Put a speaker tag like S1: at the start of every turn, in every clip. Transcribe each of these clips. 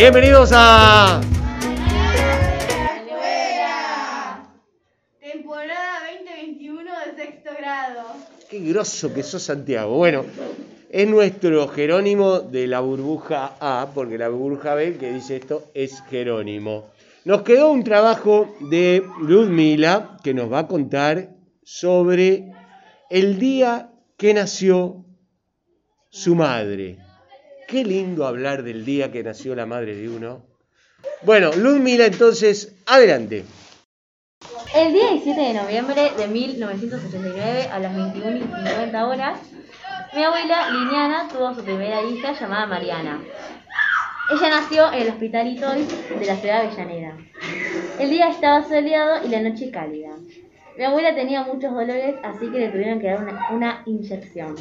S1: Bienvenidos a...
S2: Temporada 2021 de sexto grado.
S1: Qué grosso que sos Santiago. Bueno, es nuestro Jerónimo de la burbuja A, porque la burbuja B que dice esto es Jerónimo. Nos quedó un trabajo de Ludmila que nos va a contar sobre el día que nació su madre. Qué lindo hablar del día que nació la madre de uno. Bueno, Ludmila, entonces, adelante.
S3: El día 17 de noviembre de 1989, a las 21 y 50 horas, mi abuela Liliana tuvo su primera hija llamada Mariana. Ella nació en el Hospital Itoy de la ciudad de Avellaneda. El día estaba soleado y la noche cálida. Mi abuela tenía muchos dolores, así que le tuvieron que dar una, una inyección.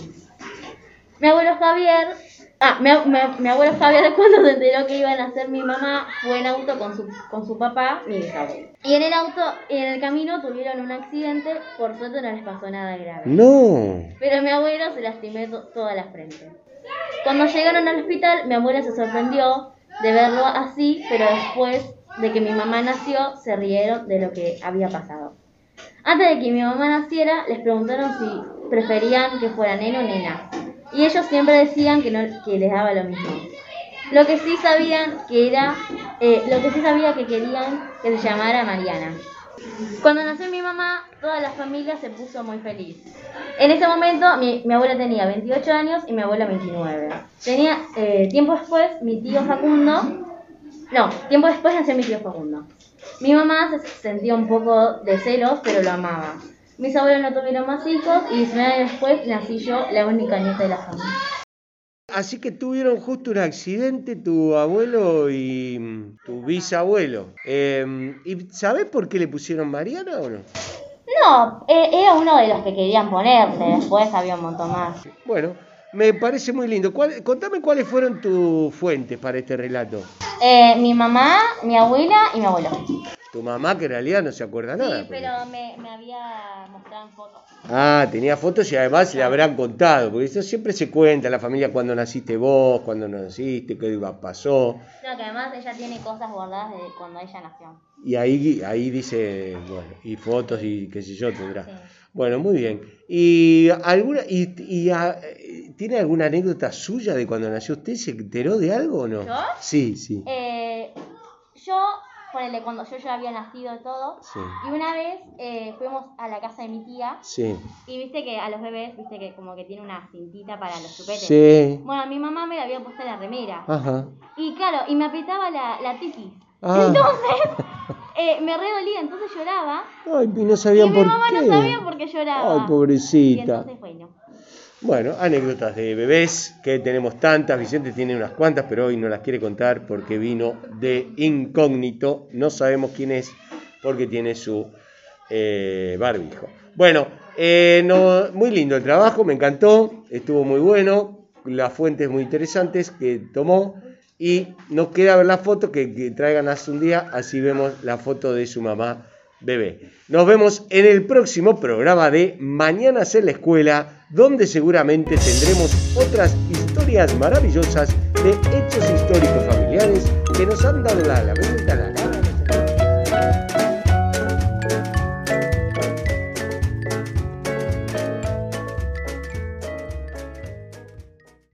S3: Mi abuelo Javier, ah, mi, mi- mi abuelo Javier cuando se enteró que iban a hacer mi mamá fue en auto con su, con su papá, mi bisabuelo. Y en el auto, en el camino tuvieron un accidente, por suerte no les pasó nada grave.
S1: No.
S3: Pero mi abuelo se lastimó to- toda la frente. Cuando llegaron al hospital, mi abuela se sorprendió de verlo así, pero después de que mi mamá nació, se rieron de lo que había pasado. Antes de que mi mamá naciera, les preguntaron si preferían que fuera neno o nena. Y ellos siempre decían que, no, que les daba lo mismo. Lo que sí sabían que era, eh, lo que sí sabía que querían que se llamara Mariana. Cuando nació mi mamá, toda la familia se puso muy feliz. En ese momento, mi, mi abuela tenía 28 años y mi abuela 29. Tenía, eh, tiempo después, mi tío Facundo, no, tiempo después nació mi tío Facundo. Mi mamá se sentía un poco de celos, pero lo amaba. Mis abuelos no tuvieron más hijos y 19 años después nací yo, la única nieta de la familia.
S1: Así que tuvieron justo un accidente tu abuelo y tu bisabuelo. Eh, ¿Y sabés por qué le pusieron Mariana o no?
S3: No, eh, era uno de los que querían ponerle, después había un montón más.
S1: Bueno, me parece muy lindo. ¿Cuál- contame cuáles fueron tus fuentes para este relato.
S3: Eh, mi mamá, mi abuela y mi abuelo.
S1: Tu mamá que en realidad no se acuerda nada.
S3: Sí, pero me, me había mostrado en fotos.
S1: Ah, tenía fotos y además le habrán contado, porque eso siempre se cuenta en la familia cuando naciste vos, cuando no naciste, qué iba- pasó.
S3: No, que además ella tiene cosas guardadas de cuando ella nació.
S1: Y ahí, ahí dice, bueno, y fotos y qué sé yo tendrá.
S3: Sí.
S1: Bueno, muy bien. ¿Y alguna y, y, ah, eh, tiene alguna anécdota suya de cuando nació usted? ¿Se enteró de algo o no?
S3: ¿Yo?
S1: Sí, sí.
S3: Eh, yo, ponele, cuando yo ya había nacido y todo,
S1: Sí.
S3: y una vez eh, fuimos a la casa de mi tía,
S1: Sí.
S3: y viste que a los bebés, viste que como que tiene una cintita para los chupetes.
S1: Sí.
S3: Bueno, mi mamá me la había puesto en la remera.
S1: Ajá.
S3: Y claro, y me apretaba la, la tiki.
S1: Ah.
S3: Entonces, eh, me re dolía, entonces lloraba.
S1: Ay, y no
S3: Y
S1: sabían
S3: mi
S1: por
S3: mamá
S1: qué.
S3: no sabía por qué lloraba.
S1: Ay,
S3: Y
S1: pobrecita.
S3: entonces, bueno.
S1: Bueno, anécdotas de bebés, que tenemos tantas. Vicente tiene unas cuantas, pero hoy no las quiere contar porque vino de incógnito. No sabemos quién es porque tiene su eh, barbijo. Bueno, eh, no, muy lindo el trabajo, me encantó, estuvo muy bueno, las fuentes muy interesantes que tomó. Y nos queda ver la foto que, que traigan hace un día, así vemos la foto de su mamá bebé. Nos vemos en el próximo programa de Mañanas en la Escuela, donde seguramente tendremos otras historias maravillosas de hechos históricos familiares que nos han dado la, la vuelta a la